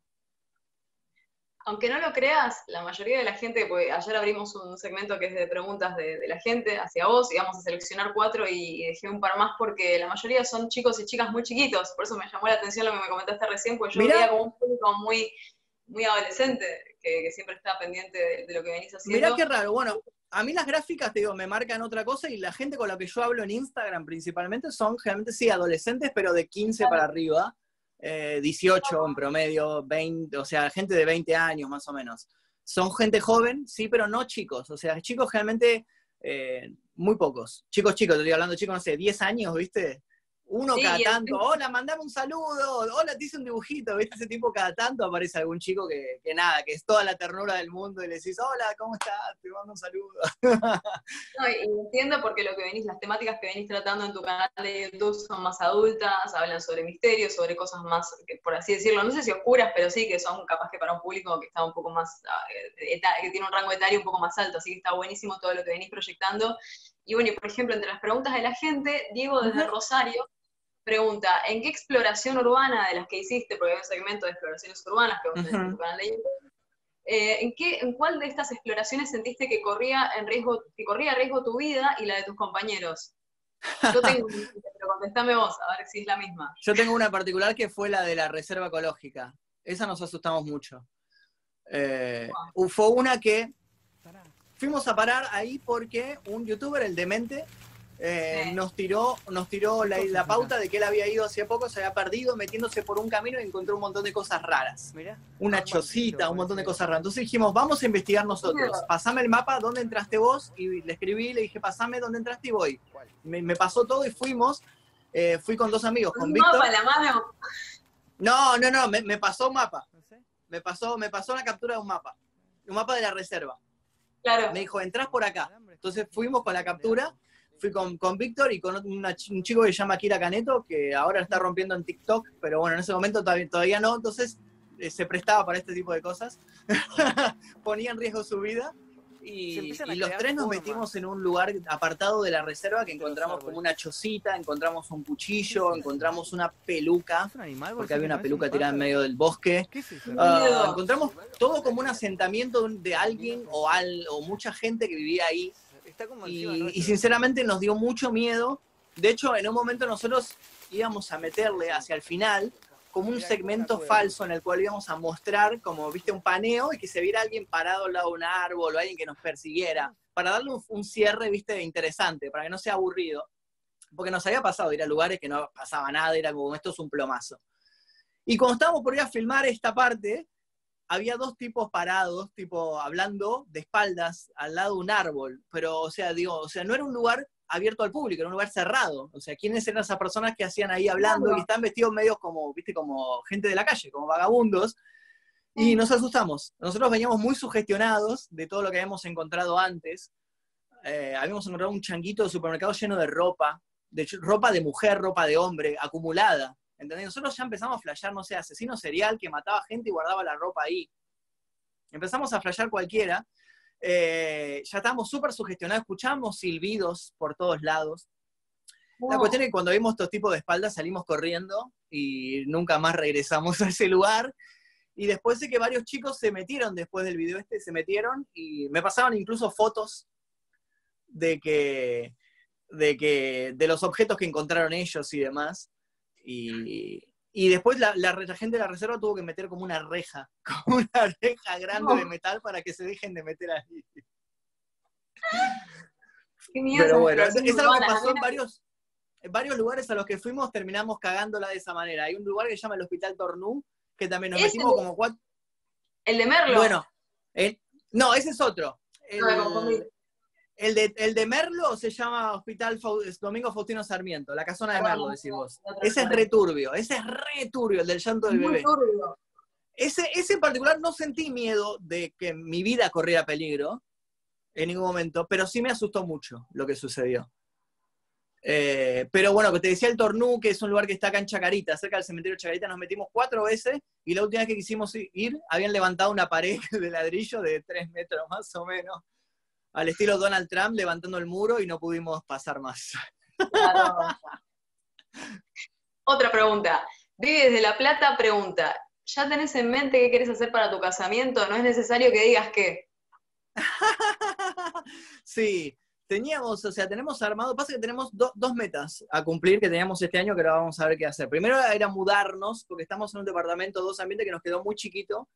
[SPEAKER 1] aunque no lo creas, la mayoría de la gente, pues ayer abrimos un segmento que es de preguntas de, la gente hacia vos, y vamos a seleccionar cuatro y, dejé un par más porque la mayoría son chicos y chicas muy chiquitos, por eso me llamó la atención lo que me comentaste recién, pues yo veía como un público muy, muy adolescente, que, siempre está pendiente de, lo que venís haciendo.
[SPEAKER 2] Mirá qué raro, bueno, a mí las gráficas, te digo, me marcan otra cosa y la gente con la que yo hablo en Instagram principalmente son generalmente, sí, adolescentes, pero de 15 para arriba 18 eh, en promedio, 20, o sea, gente de 20 años más o menos. Son gente joven, sí, pero no chicos. O sea, chicos generalmente eh, muy pocos. Chicos, chicos, estoy hablando de chicos, no sé, 10 años, ¿viste? Uno cada tanto, hola, mandame un saludo, hola, te hice un dibujito, ¿viste? Ese tipo cada tanto aparece algún chico que, que, nada, que es toda la ternura del mundo y le decís, hola, ¿cómo estás? Te mando un saludo.
[SPEAKER 1] No, y entiendo porque lo que venís, las temáticas que venís tratando en tu canal de YouTube son más adultas, hablan sobre misterios, sobre cosas más, por así decirlo, no sé si oscuras, pero sí que son capaz que para un público que está un poco más, ah, que tiene un rango etario un poco más alto, así que está buenísimo todo lo que venís proyectando. Y bueno, por ejemplo, entre las preguntas de la gente, Diego desde Rosario pregunta, ¿en qué exploración urbana de las que hiciste, porque hay un segmento de exploraciones urbanas que vos en tu canal de YouTube, eh, ¿en, qué, ¿en cuál de estas exploraciones sentiste que corría, en riesgo, que corría riesgo tu vida y la de tus compañeros? Yo tengo pero contestame vos, a ver si es la misma.
[SPEAKER 2] Yo tengo una particular que fue la de la reserva ecológica. Esa nos asustamos mucho. Eh, fue una que fuimos a parar ahí porque un youtuber, el demente, eh, nos tiró, nos tiró la, pauta de que él había ido hace poco, se había perdido metiéndose por un camino y encontró un montón de cosas raras. Una chocita, un montón de cosas raras. Entonces dijimos, vamos a investigar nosotros. Pasame el mapa, ¿dónde entraste vos? Y le escribí, le dije, pasame dónde entraste y voy. Me, pasó todo y fuimos. Eh, fui con dos amigos, con Víctor.
[SPEAKER 1] mapa la mano?
[SPEAKER 2] No, no, no, me, pasó un mapa. Me pasó, me pasó la captura de un mapa. Un mapa de la reserva.
[SPEAKER 1] Claro.
[SPEAKER 2] Me dijo, entras por acá. Entonces fuimos con la captura fui con, con Víctor y con un chico que se llama Kira Caneto, que ahora está rompiendo en TikTok, pero bueno, en ese momento todavía, todavía no, entonces eh, se prestaba para este tipo de cosas, ponía en riesgo su vida. Y, los tres nos metimos en un lugar apartado de la reserva que encontramos como una chocita, encontramos un cuchillo, encontramos una peluca, porque había una peluca tirada en medio del bosque. Ah, encontramos todo como un asentamiento de alguien o, al, o mucha gente que vivía ahí y, sinceramente nos dio mucho miedo. De hecho, en un momento nosotros íbamos a meterle hacia el final como un segmento falso en el cual íbamos a mostrar como, viste, un paneo y que se viera alguien parado al lado de un árbol o alguien que nos persiguiera, para darle un, cierre, viste, interesante, para que no sea aburrido. Porque nos había pasado ir a lugares que no pasaba nada, era como, esto es un plomazo. Y cuando estábamos por ir a filmar esta parte, había dos tipos parados, tipo hablando de espaldas al lado de un árbol, pero o sea, digo, o sea, no era un lugar abierto al público, era un lugar cerrado. O sea, ¿quiénes eran esas personas que hacían ahí hablando y están vestidos medios como, viste, como gente de la calle, como vagabundos? Y nos asustamos. Nosotros veníamos muy sugestionados de todo lo que habíamos encontrado antes. Eh, habíamos encontrado un changuito de supermercado lleno de ropa, de ropa de mujer, ropa de hombre, acumulada. ¿Entendés? Nosotros ya empezamos a flashear, no sé, asesino serial que mataba gente y guardaba la ropa ahí. Empezamos a flashear cualquiera. Eh, ya estábamos súper sugestionados, escuchamos silbidos por todos lados. La cuestión es que cuando vimos estos tipos de espaldas salimos corriendo y nunca más regresamos a ese lugar. Y después de que varios chicos se metieron después del video este, se metieron y me pasaban incluso fotos de que, de que, de los objetos que encontraron ellos y demás. Y, después la, gente de la reserva tuvo que meter como una reja, como una reja grande de metal para que se dejen de meter ahí. Pero bueno, es, algo que pasó en varios, en varios lugares a los que fuimos, terminamos cagándola de esa manera. Hay un lugar que se llama el Hospital Tornú, que también nos metimos como cuatro.
[SPEAKER 1] ¿El de Merlo?
[SPEAKER 2] Bueno, no, ese es otro. El de, el de Merlo se llama Hospital Domingo Faustino Sarmiento, la casona de Merlo, decís vos. Ese es returbio, ese es returbio, el del llanto del bebé. Ese, ese en particular no sentí miedo de que mi vida corriera peligro en ningún momento, pero sí me asustó mucho lo que sucedió. Eh, pero bueno, que te decía el Tornú, que es un lugar que está acá en Chacarita, cerca del cementerio Chacarita, nos metimos cuatro veces y la última vez que quisimos ir, habían levantado una pared de ladrillo de tres metros más o menos al estilo Donald Trump levantando el muro y no pudimos pasar más.
[SPEAKER 1] Otra pregunta. Vive desde La Plata pregunta, ¿ya tenés en mente qué quieres hacer para tu casamiento? No es necesario que digas qué.
[SPEAKER 2] sí, teníamos, o sea, tenemos armado, pasa que tenemos dos metas a cumplir que teníamos este año que ahora vamos a ver qué hacer. Primero era mudarnos, porque estamos en un departamento, dos ambientes que nos quedó muy chiquito,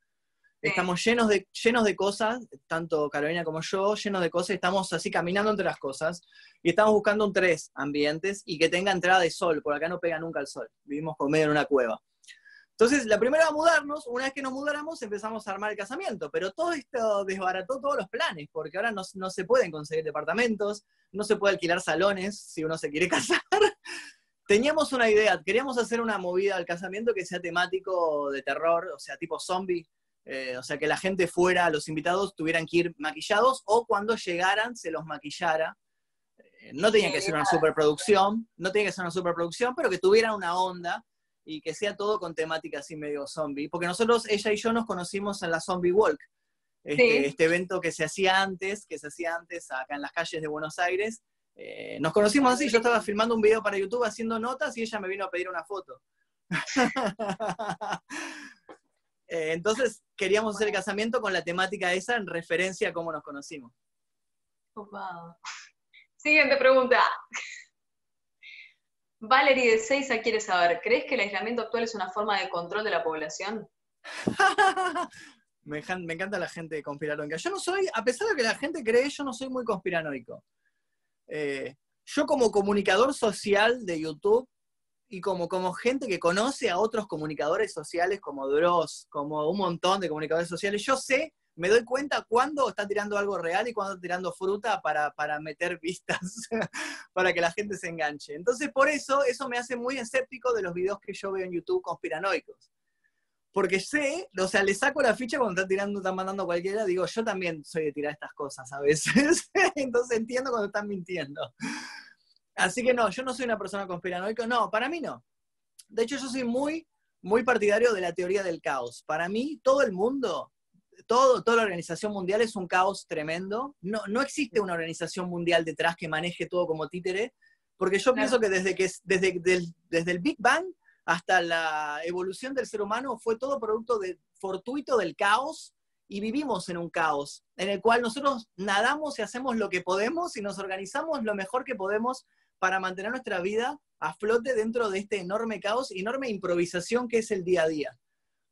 [SPEAKER 2] Estamos llenos de, llenos de cosas, tanto Carolina como yo, llenos de cosas, estamos así caminando entre las cosas y estamos buscando un tres ambientes y que tenga entrada de sol, por acá no pega nunca el sol, vivimos con medio en una cueva. Entonces, la primera a mudarnos, una vez que nos mudáramos, empezamos a armar el casamiento, pero todo esto desbarató todos los planes, porque ahora no, no se pueden conseguir departamentos, no se puede alquilar salones si uno se quiere casar, teníamos una idea, queríamos hacer una movida al casamiento que sea temático de terror, o sea, tipo zombie, eh, o sea, que la gente fuera, los invitados tuvieran que ir maquillados o cuando llegaran se los maquillara. Eh, no tenía que ser una superproducción, no tenía que ser una superproducción, pero que tuviera una onda y que sea todo con temática así medio zombie. Porque nosotros, ella y yo, nos conocimos en la Zombie Walk, este, este evento que se hacía antes, que se hacía antes acá en las calles de Buenos Aires, eh, nos conocimos así, yo estaba filmando un video para YouTube haciendo notas y ella me vino a pedir una foto. Eh, entonces queríamos hacer el casamiento con la temática esa en referencia a cómo nos conocimos.
[SPEAKER 1] Siguiente pregunta. Valerie de Seiza quiere saber, ¿crees que el aislamiento actual es una forma de control de la población?
[SPEAKER 2] me, encanta la gente conspiranoica. Yo no soy, a pesar de que la gente cree, yo no soy muy conspiranoico. Eh, yo como comunicador social de YouTube y como, como gente que conoce a otros comunicadores sociales como Dross, como un montón de comunicadores sociales, yo sé, me doy cuenta cuándo está tirando algo real y cuándo está tirando fruta para, para meter vistas, para que la gente se enganche. Entonces, por eso, eso me hace muy escéptico de los videos que yo veo en YouTube conspiranoicos porque sé, o sea, le saco la ficha cuando están tirando, están mandando cualquiera, digo, yo también soy de tirar estas cosas a veces, entonces entiendo cuando están mintiendo. Así que no, yo no soy una persona conspiranoica, no, para mí no. De hecho, yo soy muy, muy partidario de la teoría del caos. Para mí, todo el mundo, todo, toda la organización mundial es un caos tremendo. No, no existe una organización mundial detrás que maneje todo como títere, porque yo pienso que desde, que desde, desde el Big Bang hasta la evolución del ser humano fue todo producto de, fortuito del caos y vivimos en un caos en el cual nosotros nadamos y hacemos lo que podemos y nos organizamos lo mejor que podemos para mantener nuestra vida a flote dentro de este enorme caos, enorme improvisación que es el día a día.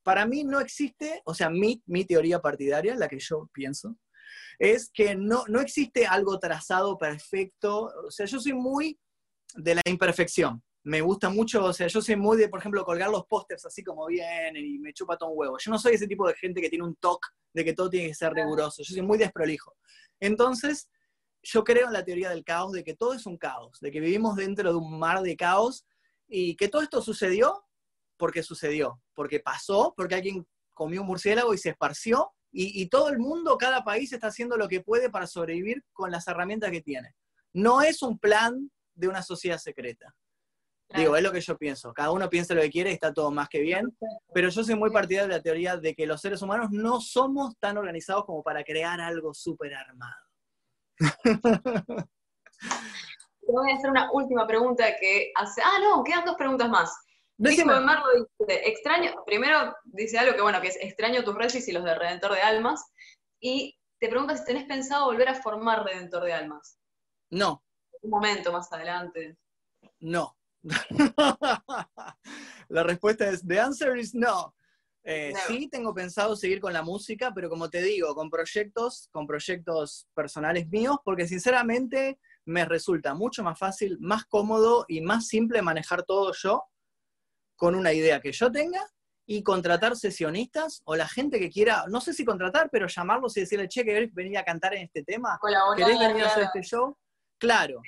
[SPEAKER 2] Para mí no existe, o sea, mi, mi teoría partidaria, la que yo pienso, es que no, no existe algo trazado perfecto. O sea, yo soy muy de la imperfección me gusta mucho, o sea, yo soy muy de, por ejemplo, colgar los pósters así como vienen y me chupa todo un huevo. Yo no soy ese tipo de gente que tiene un toque de que todo tiene que ser riguroso. Yo soy muy desprolijo. Entonces, yo creo en la teoría del caos, de que todo es un caos, de que vivimos dentro de un mar de caos y que todo esto sucedió porque sucedió, porque pasó, porque alguien comió un murciélago y se esparció y, y todo el mundo, cada país está haciendo lo que puede para sobrevivir con las herramientas que tiene. No es un plan de una sociedad secreta. Digo, es lo que yo pienso. Cada uno piensa lo que quiere y está todo más que bien. Pero yo soy muy partidario de la teoría de que los seres humanos no somos tan organizados como para crear algo súper armado.
[SPEAKER 1] voy a hacer una última pregunta que hace. Ah, no, quedan dos preguntas más. dice, extraño, primero dice algo que bueno, que es extraño tus resis y los de Redentor de Almas. Y te pregunta si tenés pensado volver a formar Redentor de Almas.
[SPEAKER 2] No.
[SPEAKER 1] Un momento más adelante.
[SPEAKER 2] No. la respuesta es, the answer is no. Eh, sí, tengo pensado seguir con la música, pero como te digo, con proyectos, con proyectos personales míos, porque sinceramente me resulta mucho más fácil, más cómodo y más simple manejar todo yo con una idea que yo tenga y contratar sesionistas o la gente que quiera, no sé si contratar, pero llamarlos y decirle, che, ¿querés venir a cantar en este tema? ¿Querés venir a hacer este show? Claro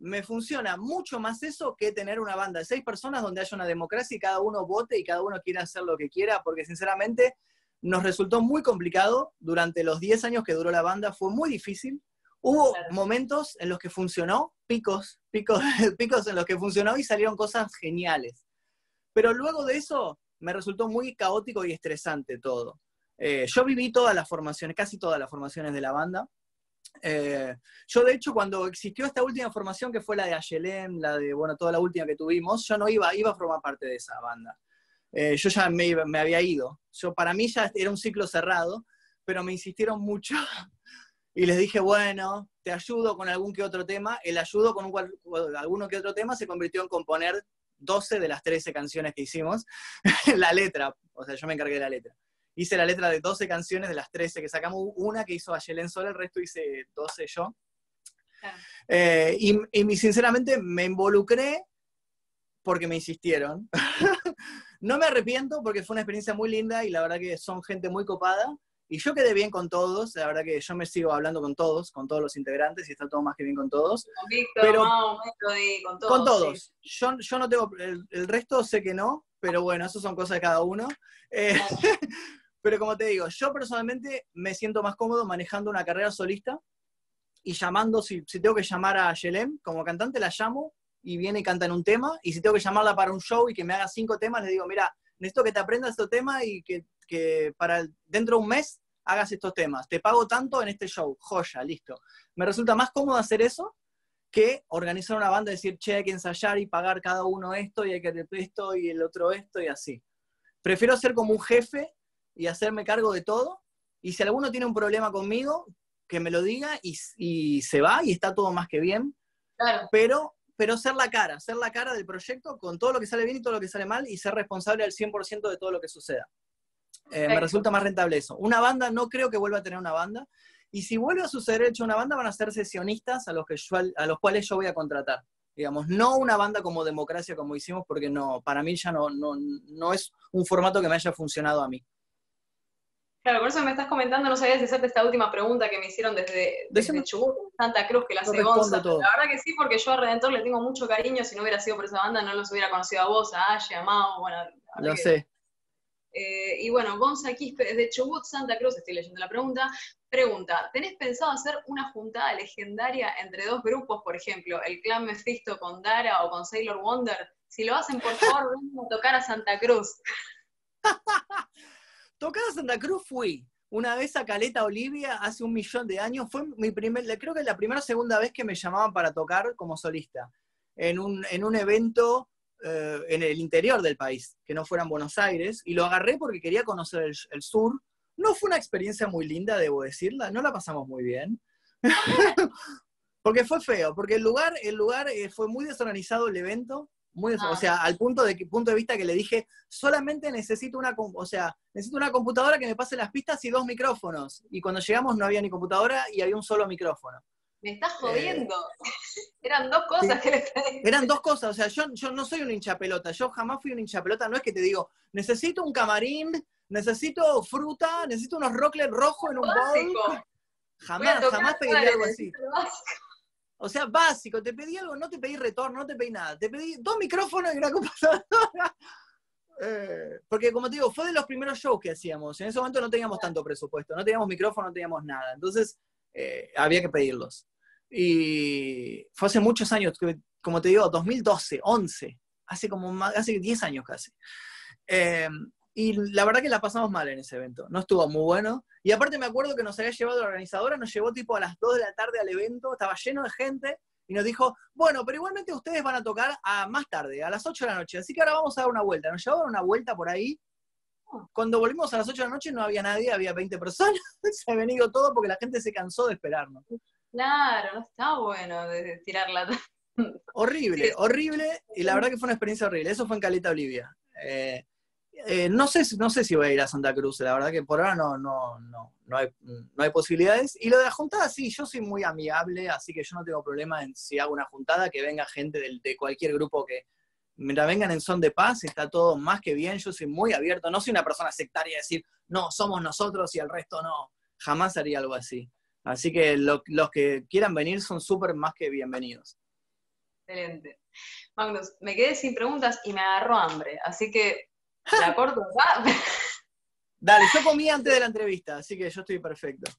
[SPEAKER 2] me funciona mucho más eso que tener una banda de seis personas donde haya una democracia y cada uno vote y cada uno quiera hacer lo que quiera, porque sinceramente nos resultó muy complicado durante los 10 años que duró la banda, fue muy difícil. Hubo momentos en los que funcionó, picos, picos, picos en los que funcionó y salieron cosas geniales. Pero luego de eso me resultó muy caótico y estresante todo. Eh, yo viví todas las formaciones, casi todas las formaciones de la banda. Eh, yo, de hecho, cuando existió esta última formación, que fue la de Ayelem, la de, bueno, toda la última que tuvimos, yo no iba, iba a formar parte de esa banda. Eh, yo ya me, había ido. Yo, para mí ya era un ciclo cerrado, pero me insistieron mucho y les dije, bueno, te ayudo con algún que otro tema. El ayudo con un, alguno que otro tema se convirtió en componer 12 de las 13 canciones que hicimos. la letra, o sea, yo me encargué de la letra hice la letra de 12 canciones de las 13 que sacamos, una que hizo Ayelen Sola, el resto hice 12 yo. Eh, y, sinceramente me involucré porque me insistieron. no me arrepiento porque fue una experiencia muy linda y la verdad que son gente muy copada Y yo quedé bien con todos, la verdad que yo me sigo hablando con todos, con todos los integrantes, y está todo más que bien con todos.
[SPEAKER 1] Con Víctor,
[SPEAKER 2] Pero-
[SPEAKER 1] Melody, con todos.
[SPEAKER 2] Con todos.
[SPEAKER 1] sí.
[SPEAKER 2] Yo, yo no tengo, el, el resto sé que no, pero bueno, eso son cosas de cada uno. Eh, pero como te digo, yo personalmente me siento más cómodo manejando una carrera solista y llamando, si, si tengo que llamar a Yelem como cantante, la llamo y viene y canta en un tema. Y si tengo que llamarla para un show y que me haga cinco temas, le digo, mira, necesito que te aprendas este tema y que, que para el- dentro de un mes hagas estos temas. Te pago tanto en este show. Joya, listo. Me resulta más cómodo hacer eso que organizar una banda y decir, che, hay que ensayar y pagar cada uno esto y hay que esto y el otro esto y así. Prefiero ser como un jefe y hacerme cargo de todo. Y si alguno tiene un problema conmigo, que me lo diga y, y se va y está todo más que bien.
[SPEAKER 1] Claro,
[SPEAKER 2] Pero, pero ser la cara, ser la cara del proyecto con todo lo que sale bien y todo lo que sale mal y ser responsable al 100% de todo lo que suceda. Eh, me resulta más rentable eso. Una banda, no creo que vuelva a tener una banda. Y si vuelve a suceder hecho una banda, van a ser sesionistas a los, que yo- a los cuales yo voy a contratar. Digamos, no una banda como democracia como hicimos, porque no, para mí ya no, no, no es un formato que me haya funcionado a mí.
[SPEAKER 1] Claro, por eso me estás comentando, no sabía si hacerte esta última pregunta que me hicieron desde, desde. Chubut, Santa Cruz, que la hace Gonza. La verdad que sí, porque yo a Redentor le tengo mucho cariño, si no hubiera sido por esa banda no los hubiera conocido a vos, a Aye, a Mao, bueno,
[SPEAKER 2] Lo
[SPEAKER 1] que-
[SPEAKER 2] sé.
[SPEAKER 1] Eh, y bueno, Gonza Quispe, desde Chubut, Santa Cruz, estoy leyendo la pregunta. Pregunta, ¿tenés pensado hacer una juntada legendaria entre dos grupos, por ejemplo, el clan Mephisto con Dara o con Sailor Wonder? Si lo hacen, por favor, vengan a tocar a Santa Cruz.
[SPEAKER 2] Tocar a Santa Cruz fui. Una vez a Caleta Olivia hace un millón de años. Fue mi primer, creo que la primera o segunda vez que me llamaban para tocar como solista. En un, en un evento eh, en el interior del país, que no fuera en Buenos Aires. Y lo agarré porque quería conocer el, el sur. No fue una experiencia muy linda, debo decirla. No la pasamos muy bien. porque fue feo, porque el lugar, el lugar eh, fue muy desorganizado el evento. Muy des-
[SPEAKER 1] Ah.
[SPEAKER 2] O sea, al punto de, que- punto de vista que le dije, solamente necesito una, o sea, necesito una computadora que me pase las pistas y dos micrófonos. Y cuando llegamos no había ni computadora y había un solo micrófono.
[SPEAKER 1] Me estás jodiendo. Eran dos cosas que le pedí.
[SPEAKER 2] Eran dos cosas, o sea, yo, yo no soy un hincha pelota, yo jamás fui un hincha pelota, no es que te digo, necesito un camarín, necesito fruta, necesito unos rocklet rojos en un bowl.
[SPEAKER 1] Básico. A
[SPEAKER 2] Jamás, jamás pediría algo así.
[SPEAKER 1] básico.
[SPEAKER 2] O sea, básico, te pedí algo, no te pedí retorno, no te pedí nada. Te pedí dos micrófonos y una computadora. Eh, porque como te digo, fue de los primeros shows que hacíamos. En ese momento no teníamos tanto presupuesto, no teníamos micrófono, no teníamos nada. Entonces, eh, había que pedirlos. Y fue hace muchos años, como te digo, 2012, 11, hace como más, hace 10 años casi. Eh, y la verdad que la pasamos mal en ese evento, no estuvo muy bueno. Y aparte me acuerdo que nos había llevado la organizadora, nos llevó tipo a las 2 de la tarde al evento, estaba lleno de gente, y nos dijo, bueno, pero igualmente ustedes van a tocar a más tarde, a las 8 de la noche, así que ahora vamos a dar una vuelta. Nos llevaron una vuelta por ahí. Cuando volvimos a las 8 de la noche no había nadie, había 20 personas, se habían ido todo porque la gente se cansó de esperarnos.
[SPEAKER 1] Claro, no está bueno de, tirarla.
[SPEAKER 2] Horrible, horrible, y la verdad que fue una experiencia horrible. Eso fue en Caleta Olivia. Eh, eh, no, sé, no sé si voy a ir a Santa Cruz, la verdad que por ahora no, no, no, no, hay, no hay posibilidades. Y lo de la juntada, sí, yo soy muy amigable, así que yo no tengo problema en si hago una juntada, que venga gente de cualquier grupo que, mientras vengan en son de paz, está todo más que bien, yo soy muy abierto, no soy una persona sectaria de decir, no, somos nosotros y el resto no, jamás haría algo así. Así que lo- los que quieran venir son súper más que bienvenidos.
[SPEAKER 1] Excelente. Magnus, me quedé sin preguntas y me agarró hambre, así que la corto.
[SPEAKER 2] Dale, yo comí antes de la entrevista, así que yo estoy perfecto.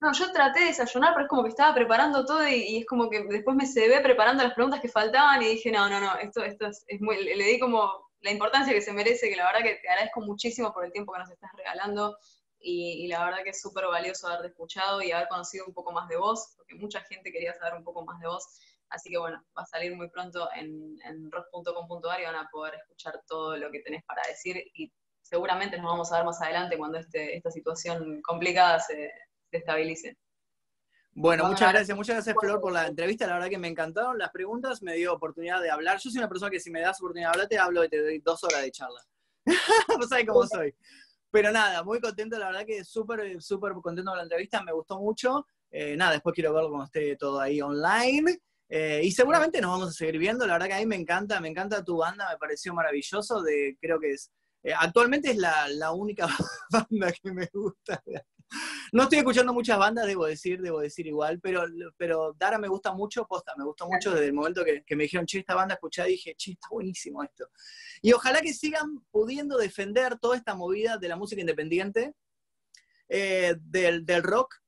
[SPEAKER 1] No, yo traté de desayunar, pero es como que estaba preparando todo y, y es como que después me se ve preparando las preguntas que faltaban y dije, no, no, no, esto, esto es, es muy, le, le di como la importancia que se merece, que la verdad que te agradezco muchísimo por el tiempo que nos estás regalando y, y la verdad que es súper valioso haberte escuchado y haber conocido un poco más de vos, porque mucha gente quería saber un poco más de vos. Así que bueno, va a salir muy pronto en, en rock.com.ar y van a poder escuchar todo lo que tenés para decir y seguramente nos vamos a ver más adelante cuando este, esta situación complicada se, se estabilice.
[SPEAKER 2] Bueno, muchas gracias, muchas gracias Flor por la entrevista, la verdad que me encantaron las preguntas, me dio oportunidad de hablar. Yo soy una persona que si me das oportunidad de hablar, te hablo y te doy dos horas de charla. no sabes cómo soy. Pero nada, muy contento, la verdad que súper, súper contento con la entrevista, me gustó mucho. Eh, nada, después quiero verlo cuando esté todo ahí online. Eh, y seguramente nos vamos a seguir viendo, la verdad que a mí me encanta, me encanta tu banda, me pareció maravilloso, de, creo que es, eh, actualmente es la, la única banda que me gusta. No estoy escuchando muchas bandas, debo decir, debo decir igual, pero, pero Dara me gusta mucho, posta, me gustó mucho desde el momento que, me dijeron, che, esta banda escuchá, dije, che, está buenísimo esto. Y ojalá que sigan pudiendo defender toda esta movida de la música independiente, eh, del, del, rock,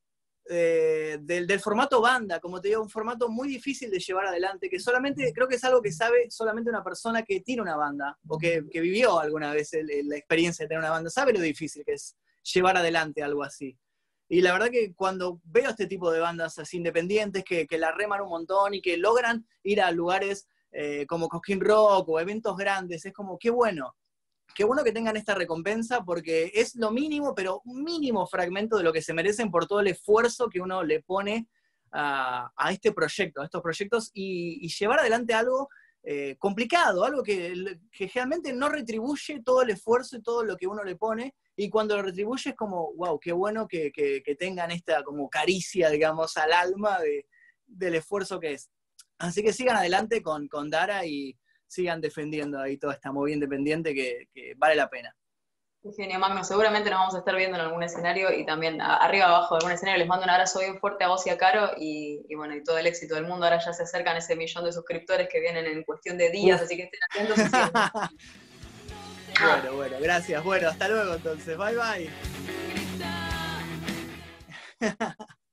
[SPEAKER 2] eh, del, del, formato banda, como te digo, un formato muy difícil de llevar adelante, que solamente, creo que es algo que sabe solamente una persona que tiene una banda, o que, vivió alguna vez la experiencia de tener una banda, sabe lo difícil que es llevar adelante algo así. Y la verdad que cuando veo este tipo de bandas así independientes que, que la reman un montón y que logran ir a lugares eh, como Cosquín Rock o eventos grandes, es como, qué bueno, qué bueno que tengan esta recompensa porque es lo mínimo, pero un mínimo fragmento de lo que se merecen por todo el esfuerzo que uno le pone a, este proyecto, a estos proyectos y, llevar adelante algo eh, complicado, algo que, que realmente no retribuye todo el esfuerzo y todo lo que uno le pone y cuando lo retribuye es como, wow, qué bueno que, tengan esta como caricia, digamos, al alma del esfuerzo que es. Así que sigan adelante con, con Dara y sigan defendiendo ahí toda esta movida independiente que, vale la pena.
[SPEAKER 1] Genio Magno, seguramente nos vamos a estar viendo en algún escenario y también arriba abajo de algún escenario. Les mando un abrazo bien fuerte a vos y a Caro y, bueno, y todo el éxito del mundo. Ahora ya se acercan ese millón de suscriptores que vienen en cuestión de días, así que estén atentos.
[SPEAKER 2] Bueno, bueno, gracias. Bueno, hasta luego entonces. Bye bye.